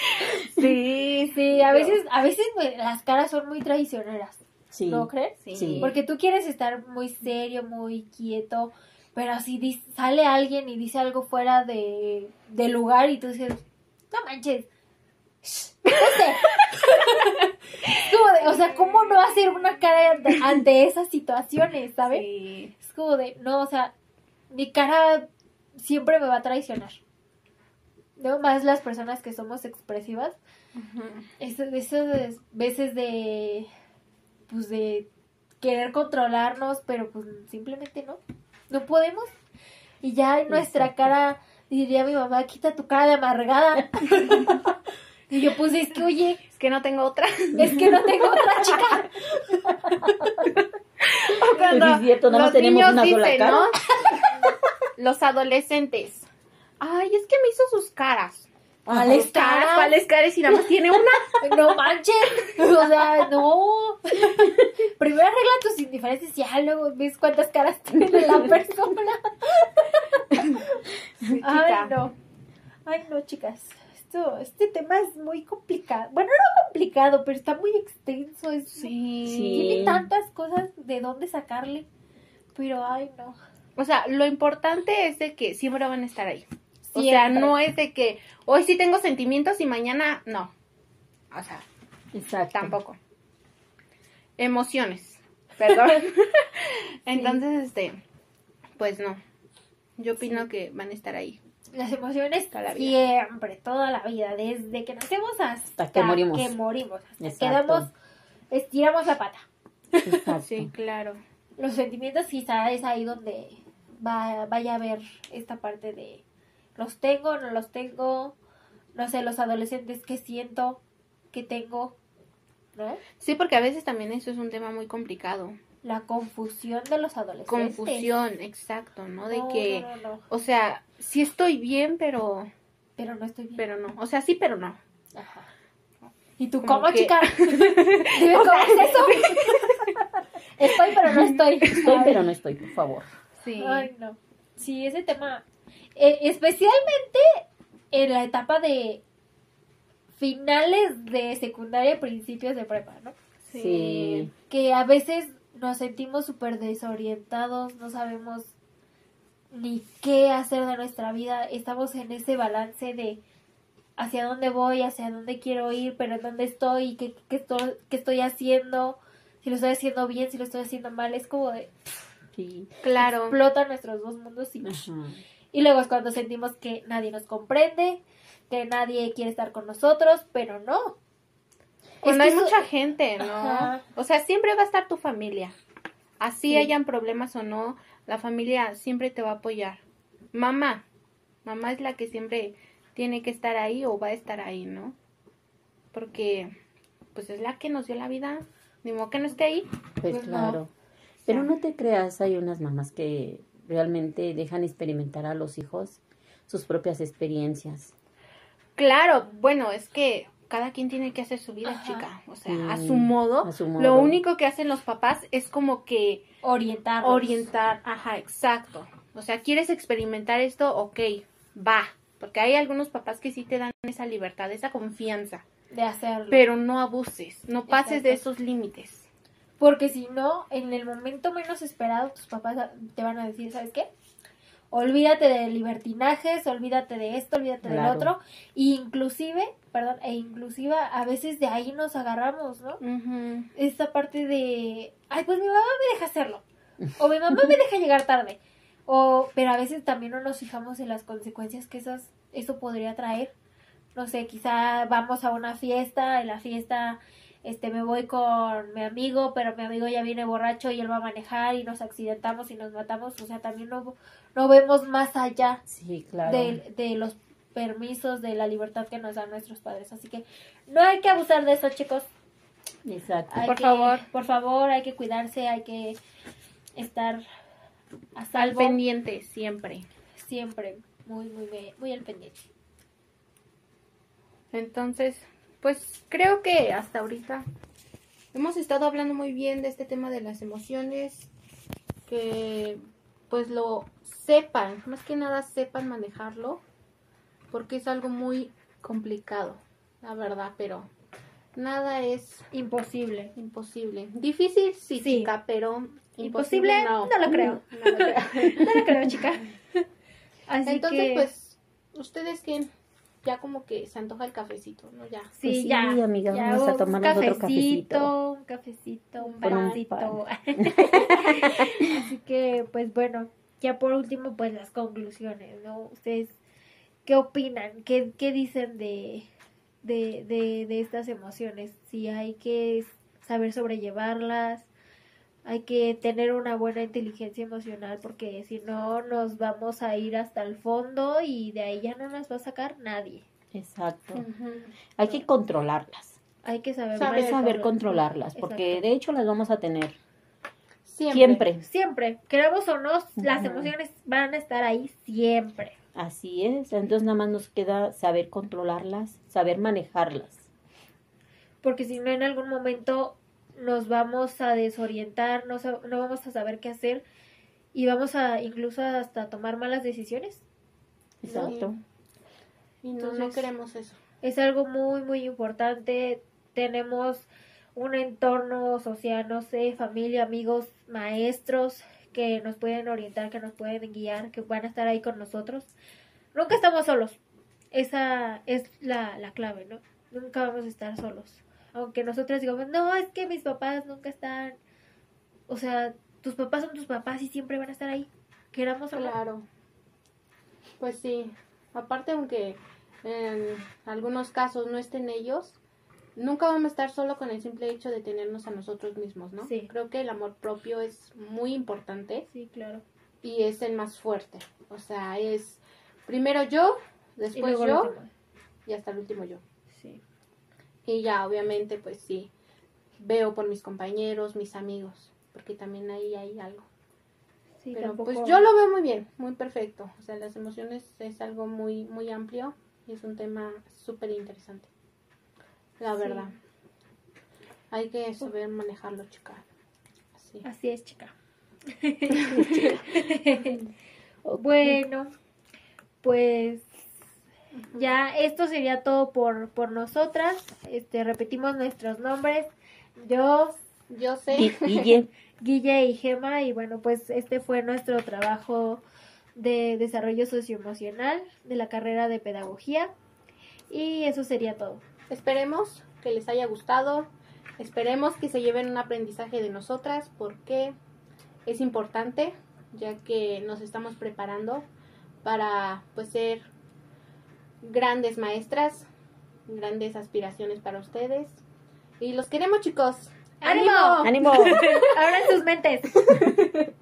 [SPEAKER 2] sí,
[SPEAKER 1] Sí, a veces, a veces las caras son muy traicioneras,
[SPEAKER 3] sí.
[SPEAKER 1] ¿no crees?
[SPEAKER 2] Sí.
[SPEAKER 3] Sí.
[SPEAKER 1] Porque tú quieres estar muy serio, muy quieto, pero si sale alguien y dice algo fuera de, de lugar y tú dices, no manches, shh, vete". Es como de, o sea, ¿cómo no hacer una cara ante, ante esas situaciones, sabes?
[SPEAKER 2] Sí.
[SPEAKER 1] Es como de, no, o sea, mi cara siempre me va a traicionar. No más las personas que somos expresivas,
[SPEAKER 2] Ujú.
[SPEAKER 1] eso, esas veces de, pues de querer controlarnos, pero pues simplemente no, no podemos. Y ya en nuestra
[SPEAKER 3] Exacto.
[SPEAKER 1] cara, diría mi mamá, quita tu cara de amargada. [LAUGHS] y yo pues es que, oye,
[SPEAKER 2] Es que no tengo otra.
[SPEAKER 1] es que no tengo otra chica. [LAUGHS]
[SPEAKER 2] O cuando los niños
[SPEAKER 3] una
[SPEAKER 2] dicen. ¿no? [LAUGHS] Los adolescentes. Ay, es que me hizo sus caras.
[SPEAKER 1] ¿Cuáles
[SPEAKER 2] ¿Sus caras? ¿Cuáles caras? Y nada más tiene una. [LAUGHS]
[SPEAKER 1] No manches. O sea, no. [LAUGHS] Primero arregla tus indiferencias y ya luego ves cuántas caras tiene la persona. [LAUGHS]
[SPEAKER 2] Sí,
[SPEAKER 1] Ay, no. Ay, no, chicas. Esto, este tema es muy complicado. Bueno, no complicado, pero está muy extenso. Es,
[SPEAKER 2] Sí.
[SPEAKER 3] Sí.
[SPEAKER 1] Tiene tantas cosas de dónde sacarle. Pero, ay, no.
[SPEAKER 2] O sea, lo importante es de que siempre van a estar ahí. O sea, no es de que hoy sí tengo sentimientos y mañana no. O sea,
[SPEAKER 3] Exacto.
[SPEAKER 2] tampoco. Emociones. [LAUGHS] Perdón. Entonces, este, pues no. Yo opino que van a estar ahí.
[SPEAKER 1] Las emociones
[SPEAKER 2] Toda la vida.
[SPEAKER 1] siempre, toda la vida, desde que nacemos hasta,
[SPEAKER 3] que morimos.
[SPEAKER 1] que morimos, hasta que damos, estiramos la pata.
[SPEAKER 3] Exacto.
[SPEAKER 2] Sí, claro.
[SPEAKER 1] Los sentimientos quizá es ahí donde va, vaya a ver esta parte de los tengo, no los tengo, no sé, los adolescentes que siento, que tengo, ¿no?
[SPEAKER 2] Sí, porque a veces también eso es un tema muy complicado.
[SPEAKER 1] La confusión de los adolescentes.
[SPEAKER 2] Confusión, exacto, ¿no? De
[SPEAKER 1] No,
[SPEAKER 2] que,
[SPEAKER 1] no, no, no.
[SPEAKER 2] o sea, sí estoy bien, pero,
[SPEAKER 1] Pero no estoy bien.
[SPEAKER 2] pero no. O sea, sí, pero no.
[SPEAKER 1] Ajá. ¿Y tú
[SPEAKER 2] Como
[SPEAKER 1] cómo,
[SPEAKER 2] que-
[SPEAKER 1] chica? [LAUGHS] Dime cómo es eso. [LAUGHS] estoy, pero no estoy.
[SPEAKER 3] Estoy,
[SPEAKER 1] Ay.
[SPEAKER 3] pero no estoy, por favor.
[SPEAKER 2] Sí.
[SPEAKER 1] Ay, no. Sí, ese tema. Eh, especialmente en la etapa de finales de secundaria, principios de prepa, ¿no?
[SPEAKER 3] Sí.
[SPEAKER 1] Que a veces nos sentimos súper desorientados, no sabemos ni qué hacer de nuestra vida. Estamos en ese balance de hacia dónde voy, hacia dónde quiero ir, pero en dónde estoy, qué, qué estoy, qué estoy haciendo, si lo estoy haciendo bien, si lo estoy haciendo mal. Es como de
[SPEAKER 3] Sí.
[SPEAKER 2] Claro.
[SPEAKER 1] explotan nuestros dos mundos y
[SPEAKER 3] Ajá.
[SPEAKER 1] Y luego es cuando sentimos que nadie nos comprende, que nadie quiere estar con nosotros, pero no.
[SPEAKER 2] Cuando
[SPEAKER 1] Es
[SPEAKER 2] hay
[SPEAKER 1] eso-
[SPEAKER 2] mucha gente, ¿no?
[SPEAKER 1] Ajá.
[SPEAKER 2] O sea, siempre va a estar tu familia. Así
[SPEAKER 1] Sí.
[SPEAKER 2] hayan problemas o no, la familia siempre te va a apoyar. Mamá, mamá es la que siempre tiene que estar ahí o va a estar ahí, ¿no? Porque, pues es la que nos dio la vida. Ni modo que no esté ahí.
[SPEAKER 3] Pues
[SPEAKER 1] Pues no.
[SPEAKER 3] claro. Pero no te creas, hay unas mamás que realmente dejan experimentar a los hijos sus propias experiencias.
[SPEAKER 2] Claro, bueno, es que cada quien tiene que hacer su vida,
[SPEAKER 1] Ajá.
[SPEAKER 2] chica. O sea, a su modo.
[SPEAKER 3] a su
[SPEAKER 2] Lo
[SPEAKER 3] modo.
[SPEAKER 2] único que hacen los papás es como que
[SPEAKER 1] orientarnos.
[SPEAKER 2] orientar, ajá, exacto. O sea, ¿quieres experimentar esto? Ok, va. Porque hay algunos papás que sí te dan esa libertad, esa confianza.
[SPEAKER 1] de hacerlo.
[SPEAKER 2] Pero no abuses, no pases de esos límites.
[SPEAKER 1] Porque si no, en el momento menos esperado, tus papás te van a decir, ¿sabes qué? Olvídate de libertinajes, olvídate de esto, olvídate del otro. Y inclusive, perdón, e inclusive a veces de ahí nos agarramos, ¿no?
[SPEAKER 2] Ujú.
[SPEAKER 1] esta parte de, ay, pues mi mamá me deja hacerlo, o mi mamá me deja llegar tarde, o, pero a veces también no nos fijamos en las consecuencias que esas, eso podría traer. No sé, quizá vamos a una fiesta, en la fiesta, este, me voy con mi amigo, pero mi amigo ya viene borracho y él va a manejar y nos accidentamos y nos matamos, o sea, también no, no vemos más allá
[SPEAKER 3] Sí, claro.
[SPEAKER 1] de, de los permisos de la libertad que nos dan nuestros padres. Así que no hay que abusar de eso, chicos.
[SPEAKER 3] Exacto.
[SPEAKER 1] Hay
[SPEAKER 2] Por
[SPEAKER 1] que-
[SPEAKER 2] favor.
[SPEAKER 1] Por favor, hay que cuidarse, hay que estar a
[SPEAKER 2] Al
[SPEAKER 1] salvo
[SPEAKER 2] pendiente, siempre.
[SPEAKER 1] siempre. Muy, muy, bien, muy al pendiente.
[SPEAKER 2] Entonces, pues creo que hasta ahorita hemos estado hablando muy bien de este tema de las emociones, que pues lo sepan, más que nada sepan manejarlo, porque es algo muy complicado, la verdad, pero nada es
[SPEAKER 1] Imposible.
[SPEAKER 2] imposible. Difícil, sí,
[SPEAKER 1] Sí.
[SPEAKER 2] chica, pero
[SPEAKER 1] Imposible,
[SPEAKER 2] imposible
[SPEAKER 1] no,
[SPEAKER 2] no.
[SPEAKER 1] lo creo. [LAUGHS]
[SPEAKER 2] No lo creo. [LAUGHS]
[SPEAKER 1] No lo creo, chica. [LAUGHS] Así
[SPEAKER 2] Entonces,
[SPEAKER 1] que,
[SPEAKER 2] pues, ustedes que ya como que se antoja el cafecito, ¿no? Ya.
[SPEAKER 1] sí,
[SPEAKER 3] Pues sí,
[SPEAKER 1] ya.
[SPEAKER 3] amiga,
[SPEAKER 1] ya
[SPEAKER 3] vamos a
[SPEAKER 1] un
[SPEAKER 3] tomarnos otro cafecito.
[SPEAKER 1] Un cafecito, un pancito. [LAUGHS] Así que, pues bueno, ya por último, pues las conclusiones, ¿no? Ustedes, ¿qué opinan? ¿Qué, qué dicen de, de, de, de estas emociones? Si hay que saber sobrellevarlas, hay que tener una buena inteligencia emocional porque si no nos vamos a ir hasta el fondo y de ahí ya no nos va a sacar nadie.
[SPEAKER 3] Exacto. Hay que controlarlas.
[SPEAKER 1] Hay que saber,
[SPEAKER 3] saber
[SPEAKER 1] controlar-
[SPEAKER 3] controlarlas, porque
[SPEAKER 1] Exacto.
[SPEAKER 3] de hecho las vamos a tener
[SPEAKER 2] Siempre.
[SPEAKER 3] siempre.
[SPEAKER 1] Siempre, queramos o no, las emociones van a estar ahí siempre.
[SPEAKER 3] Así es. Entonces nada más nos queda saber controlarlas, saber manejarlas.
[SPEAKER 1] porque si no en algún momento nos vamos a desorientar, no, no vamos a saber qué hacer y vamos a incluso hasta tomar malas decisiones.
[SPEAKER 3] Exacto.
[SPEAKER 2] Y no, no
[SPEAKER 1] Entonces-
[SPEAKER 2] queremos eso.
[SPEAKER 1] Es algo muy, muy importante. Tenemos un entorno social, no sé, familia, amigos, maestros que nos pueden orientar, que nos pueden guiar, que van a estar ahí con nosotros. Nunca estamos solos. Esa es la, la clave, ¿no? Nunca vamos a estar solos. Aunque nosotros digamos, no, es que mis papás nunca están. O sea, tus papás son tus papás y siempre van a estar ahí. Queramos no.
[SPEAKER 2] Claro. Pues sí. Aparte, aunque en algunos casos no estén ellos, nunca vamos a estar solo con el simple hecho de tenernos a nosotros mismos, ¿no?
[SPEAKER 1] Sí.
[SPEAKER 2] Creo que el amor propio es muy importante
[SPEAKER 1] Sí, claro.
[SPEAKER 2] y es el más fuerte. O sea, es primero yo, después yo y hasta el último yo.
[SPEAKER 1] Sí.
[SPEAKER 2] Y ya, obviamente, pues sí, veo por mis compañeros, mis amigos, porque también ahí hay algo.
[SPEAKER 1] Sí,
[SPEAKER 2] Pero
[SPEAKER 1] tampoco-
[SPEAKER 2] pues yo lo veo muy bien, muy perfecto. O sea, las emociones es algo muy, muy amplio y es un tema súper interesante. La
[SPEAKER 1] Sí.
[SPEAKER 2] verdad. Hay que saber manejarlo, chica. Así.
[SPEAKER 1] Así es, chica. [LAUGHS] [LAUGHS] bueno, pues ya esto sería todo por, por nosotras. Este, repetimos nuestros nombres. Yo,
[SPEAKER 2] Yo sé.
[SPEAKER 3] Gui- Guille, [LAUGHS]
[SPEAKER 1] Guille y Gema. Y bueno, pues este fue nuestro trabajo de desarrollo socioemocional de la carrera de pedagogía. Y eso sería todo.
[SPEAKER 2] Esperemos que les haya gustado. Esperemos que se lleven un aprendizaje de nosotras porque es importante ya que nos estamos preparando para pues ser grandes maestras, grandes aspiraciones para ustedes. Y los queremos chicos.
[SPEAKER 1] ¡Ánimo!
[SPEAKER 3] ánimo. [LAUGHS]
[SPEAKER 1] Abran sus mentes. [LAUGHS]